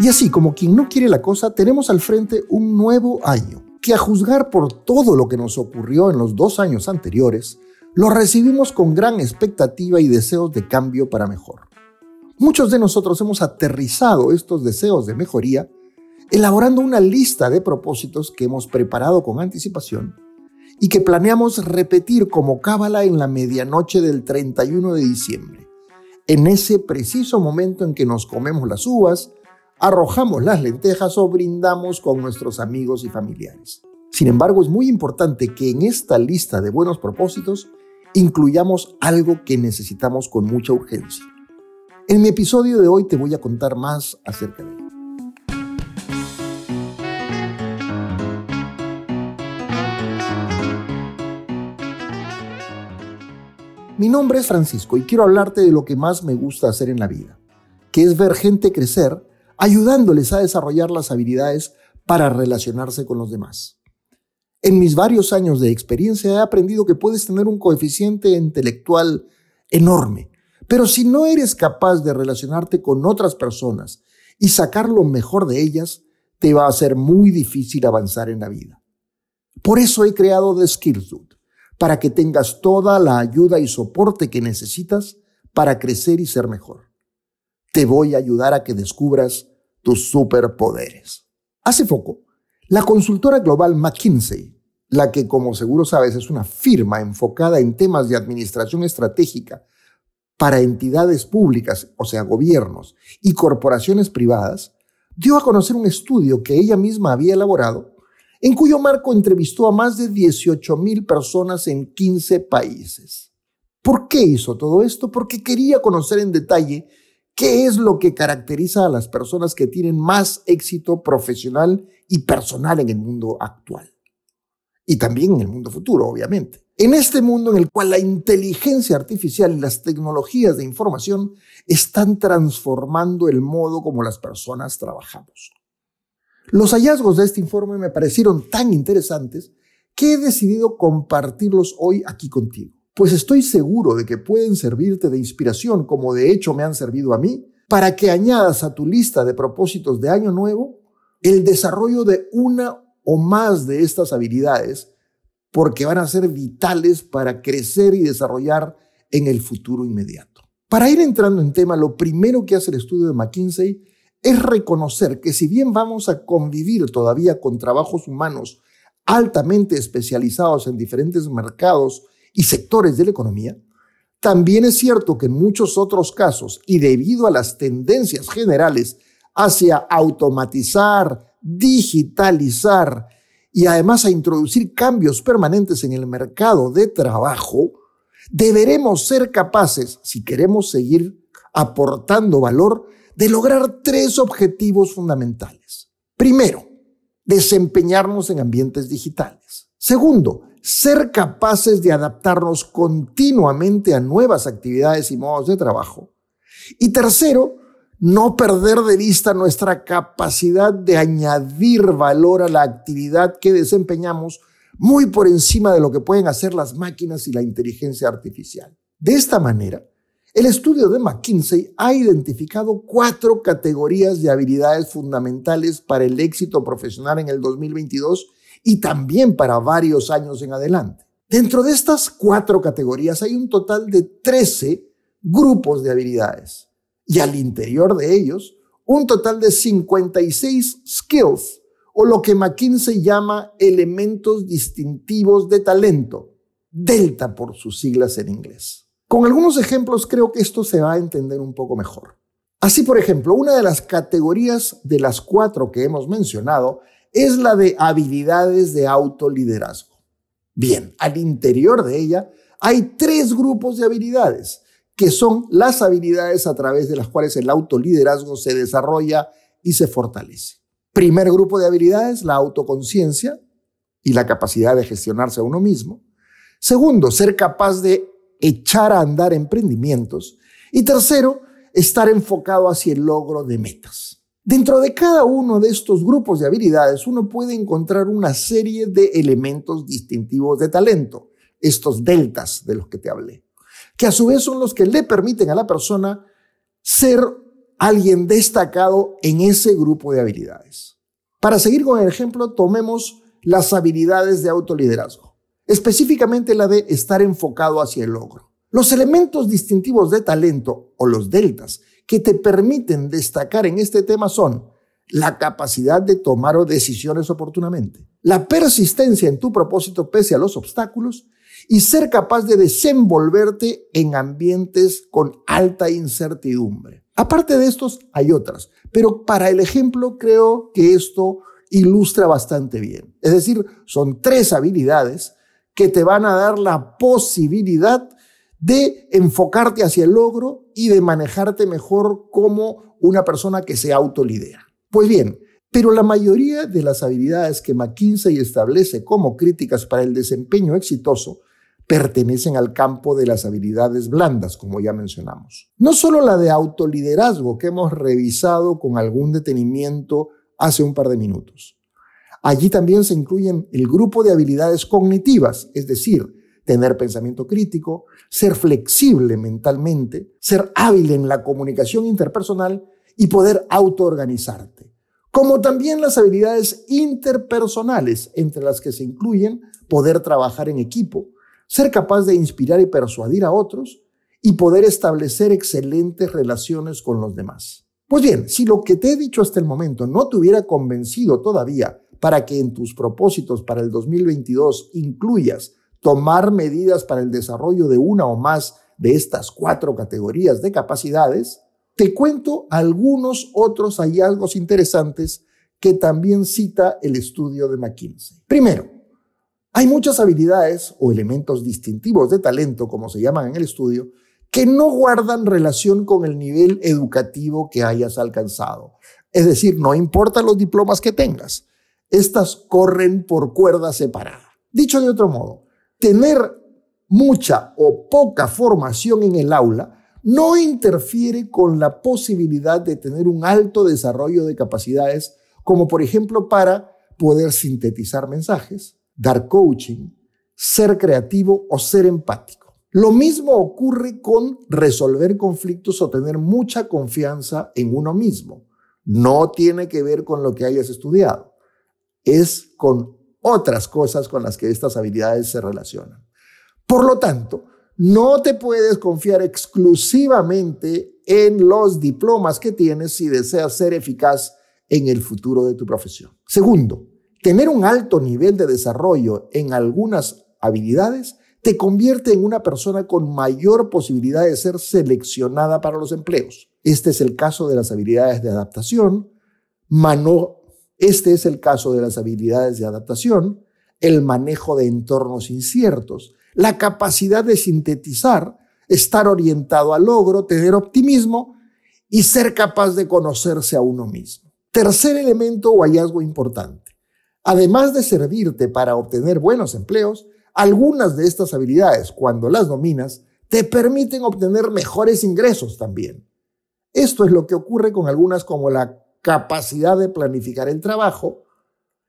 Y así como quien no quiere la cosa, tenemos al frente un nuevo año, que a juzgar por todo lo que nos ocurrió en los dos años anteriores, lo recibimos con gran expectativa y deseos de cambio para mejor. Muchos de nosotros hemos aterrizado estos deseos de mejoría elaborando una lista de propósitos que hemos preparado con anticipación y que planeamos repetir como cábala en la medianoche del 31 de diciembre, en ese preciso momento en que nos comemos las uvas, arrojamos las lentejas o brindamos con nuestros amigos y familiares. Sin embargo, es muy importante que en esta lista de buenos propósitos incluyamos algo que necesitamos con mucha urgencia. En mi episodio de hoy te voy a contar más acerca de ello. Mi nombre es Francisco y quiero hablarte de lo que más me gusta hacer en la vida, que es ver gente crecer, ayudándoles a desarrollar las habilidades para relacionarse con los demás. En mis varios años de experiencia he aprendido que puedes tener un coeficiente intelectual enorme, pero si no eres capaz de relacionarte con otras personas y sacar lo mejor de ellas, te va a ser muy difícil avanzar en la vida. Por eso he creado The para que tengas toda la ayuda y soporte que necesitas para crecer y ser mejor. Te voy a ayudar a que descubras tus superpoderes. Hace poco, la consultora global McKinsey, la que como seguro sabes es una firma enfocada en temas de administración estratégica para entidades públicas, o sea, gobiernos y corporaciones privadas, dio a conocer un estudio que ella misma había elaborado en cuyo marco entrevistó a más de 18 mil personas en 15 países. ¿Por qué hizo todo esto? Porque quería conocer en detalle qué es lo que caracteriza a las personas que tienen más éxito profesional y personal en el mundo actual. Y también en el mundo futuro, obviamente. En este mundo en el cual la inteligencia artificial y las tecnologías de información están transformando el modo como las personas trabajamos. Los hallazgos de este informe me parecieron tan interesantes que he decidido compartirlos hoy aquí contigo, pues estoy seguro de que pueden servirte de inspiración, como de hecho me han servido a mí, para que añadas a tu lista de propósitos de año nuevo el desarrollo de una o más de estas habilidades, porque van a ser vitales para crecer y desarrollar en el futuro inmediato. Para ir entrando en tema, lo primero que hace el estudio de McKinsey es reconocer que si bien vamos a convivir todavía con trabajos humanos altamente especializados en diferentes mercados y sectores de la economía, también es cierto que en muchos otros casos, y debido a las tendencias generales hacia automatizar, digitalizar y además a introducir cambios permanentes en el mercado de trabajo, deberemos ser capaces, si queremos seguir aportando valor, de lograr tres objetivos fundamentales. Primero, desempeñarnos en ambientes digitales. Segundo, ser capaces de adaptarnos continuamente a nuevas actividades y modos de trabajo. Y tercero, no perder de vista nuestra capacidad de añadir valor a la actividad que desempeñamos muy por encima de lo que pueden hacer las máquinas y la inteligencia artificial. De esta manera, el estudio de McKinsey ha identificado cuatro categorías de habilidades fundamentales para el éxito profesional en el 2022 y también para varios años en adelante. Dentro de estas cuatro categorías hay un total de 13 grupos de habilidades y al interior de ellos un total de 56 skills o lo que McKinsey llama elementos distintivos de talento, Delta por sus siglas en inglés. Con algunos ejemplos creo que esto se va a entender un poco mejor. Así, por ejemplo, una de las categorías de las cuatro que hemos mencionado es la de habilidades de autoliderazgo. Bien, al interior de ella hay tres grupos de habilidades, que son las habilidades a través de las cuales el autoliderazgo se desarrolla y se fortalece. Primer grupo de habilidades, la autoconciencia y la capacidad de gestionarse a uno mismo. Segundo, ser capaz de echar a andar emprendimientos. Y tercero, estar enfocado hacia el logro de metas. Dentro de cada uno de estos grupos de habilidades uno puede encontrar una serie de elementos distintivos de talento, estos deltas de los que te hablé, que a su vez son los que le permiten a la persona ser alguien destacado en ese grupo de habilidades. Para seguir con el ejemplo, tomemos las habilidades de autoliderazgo, específicamente la de estar enfocado hacia el logro. Los elementos distintivos de talento o los deltas que te permiten destacar en este tema son la capacidad de tomar decisiones oportunamente, la persistencia en tu propósito pese a los obstáculos y ser capaz de desenvolverte en ambientes con alta incertidumbre. Aparte de estos, hay otras, pero para el ejemplo creo que esto ilustra bastante bien. Es decir, son tres habilidades que te van a dar la posibilidad de enfocarte hacia el logro y de manejarte mejor como una persona que se autolidera. Pues bien, pero la mayoría de las habilidades que McKinsey establece como críticas para el desempeño exitoso pertenecen al campo de las habilidades blandas, como ya mencionamos. No solo la de autoliderazgo que hemos revisado con algún detenimiento hace un par de minutos. Allí también se incluyen el grupo de habilidades cognitivas, es decir, tener pensamiento crítico, ser flexible mentalmente, ser hábil en la comunicación interpersonal y poder autoorganizarte. Como también las habilidades interpersonales, entre las que se incluyen poder trabajar en equipo, ser capaz de inspirar y persuadir a otros y poder establecer excelentes relaciones con los demás. Pues bien, si lo que te he dicho hasta el momento no te hubiera convencido todavía para que en tus propósitos para el 2022 incluyas tomar medidas para el desarrollo de una o más de estas cuatro categorías de capacidades, te cuento algunos otros hallazgos interesantes que también cita el estudio de McKinsey. Primero, hay muchas habilidades o elementos distintivos de talento, como se llaman en el estudio, que no guardan relación con el nivel educativo que hayas alcanzado. Es decir, no importa los diplomas que tengas, estas corren por cuerda separada. Dicho de otro modo, tener mucha o poca formación en el aula no interfiere con la posibilidad de tener un alto desarrollo de capacidades, como por ejemplo para poder sintetizar mensajes, dar coaching, ser creativo o ser empático. Lo mismo ocurre con resolver conflictos o tener mucha confianza en uno mismo. No tiene que ver con lo que hayas estudiado. Es con otras cosas con las que estas habilidades se relacionan. Por lo tanto, no te puedes confiar exclusivamente en los diplomas que tienes si deseas ser eficaz en el futuro de tu profesión. Segundo, tener un alto nivel de desarrollo en algunas habilidades te convierte en una persona con mayor posibilidad de ser seleccionada para los empleos. Este es el caso de las habilidades de adaptación, mano este es el caso de las habilidades de adaptación, el manejo de entornos inciertos, la capacidad de sintetizar, estar orientado al logro, tener optimismo y ser capaz de conocerse a uno mismo. Tercer elemento o hallazgo importante. Además de servirte para obtener buenos empleos, algunas de estas habilidades, cuando las dominas, te permiten obtener mejores ingresos también. Esto es lo que ocurre con algunas como la capacidad de planificar el trabajo,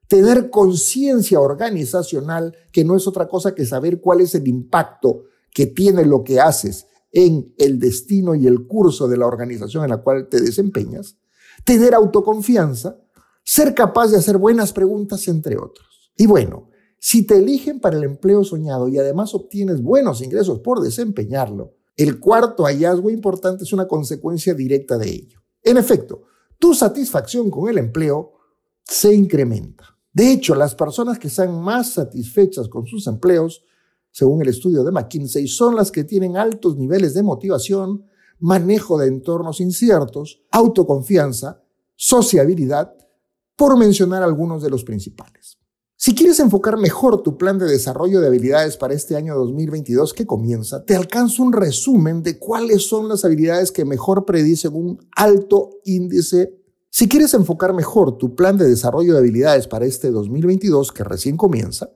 tener conciencia organizacional, que no es otra cosa que saber cuál es el impacto que tiene lo que haces en el destino y el curso de la organización en la cual te desempeñas, tener autoconfianza, ser capaz de hacer buenas preguntas, entre otros. Y bueno, si te eligen para el empleo soñado y además obtienes buenos ingresos por desempeñarlo, el cuarto hallazgo importante es una consecuencia directa de ello. En efecto, tu satisfacción con el empleo se incrementa. De hecho, las personas que están más satisfechas con sus empleos, según el estudio de McKinsey, son las que tienen altos niveles de motivación, manejo de entornos inciertos, autoconfianza, sociabilidad, por mencionar algunos de los principales. Si quieres enfocar mejor tu plan de desarrollo de habilidades para este año 2022 que comienza, te alcanzo un resumen de cuáles son las habilidades que mejor predicen un alto índice. Si quieres enfocar mejor tu plan de desarrollo de habilidades para este 2022 que recién comienza,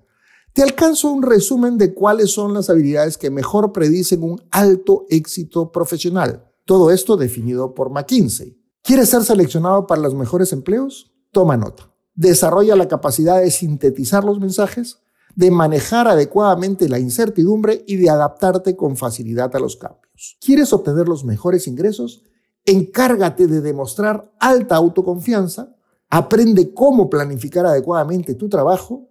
te alcanzo un resumen de cuáles son las habilidades que mejor predicen un alto éxito profesional. Todo esto definido por McKinsey. ¿Quieres ser seleccionado para los mejores empleos? Toma nota desarrolla la capacidad de sintetizar los mensajes, de manejar adecuadamente la incertidumbre y de adaptarte con facilidad a los cambios. ¿Quieres obtener los mejores ingresos? Encárgate de demostrar alta autoconfianza, aprende cómo planificar adecuadamente tu trabajo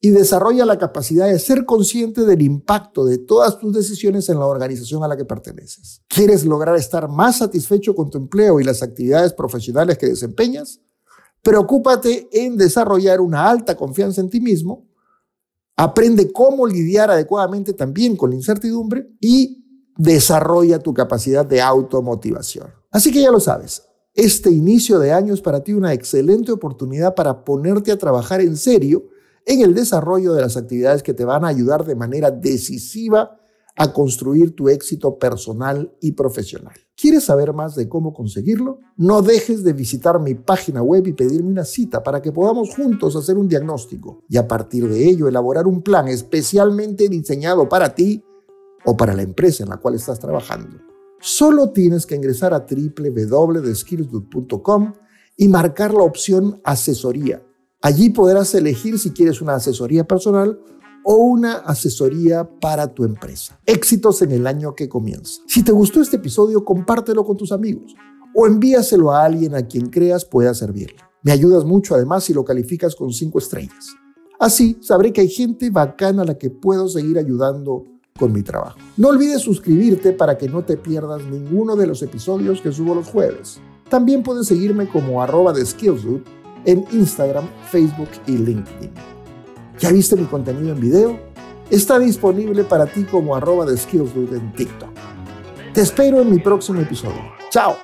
y desarrolla la capacidad de ser consciente del impacto de todas tus decisiones en la organización a la que perteneces. ¿Quieres lograr estar más satisfecho con tu empleo y las actividades profesionales que desempeñas? Preocúpate en desarrollar una alta confianza en ti mismo, aprende cómo lidiar adecuadamente también con la incertidumbre y desarrolla tu capacidad de automotivación. Así que ya lo sabes, este inicio de año es para ti una excelente oportunidad para ponerte a trabajar en serio en el desarrollo de las actividades que te van a ayudar de manera decisiva a construir tu éxito personal y profesional. ¿Quieres saber más de cómo conseguirlo? No dejes de visitar mi página web y pedirme una cita para que podamos juntos hacer un diagnóstico y a partir de ello elaborar un plan especialmente diseñado para ti o para la empresa en la cual estás trabajando. Solo tienes que ingresar a www.skillsdude.com y marcar la opción asesoría Allí podrás elegir si quieres una asesoría personal o una asesoría para tu empresa. Éxitos en el año que comienza. Si te gustó este episodio, compártelo con tus amigos o envíaselo a alguien a quien creas pueda servirle. Me ayudas mucho además si lo calificas con 5 estrellas. Así sabré que hay gente bacana a la que puedo seguir ayudando con mi trabajo. No olvides suscribirte para que no te pierdas ninguno de los episodios que subo los jueves. También puedes seguirme como arroba de SkillsDude en Instagram, Facebook y LinkedIn. ¿Ya viste mi contenido en video? Está disponible para ti como arroba de en TikTok. Te espero en mi próximo episodio. ¡Chao!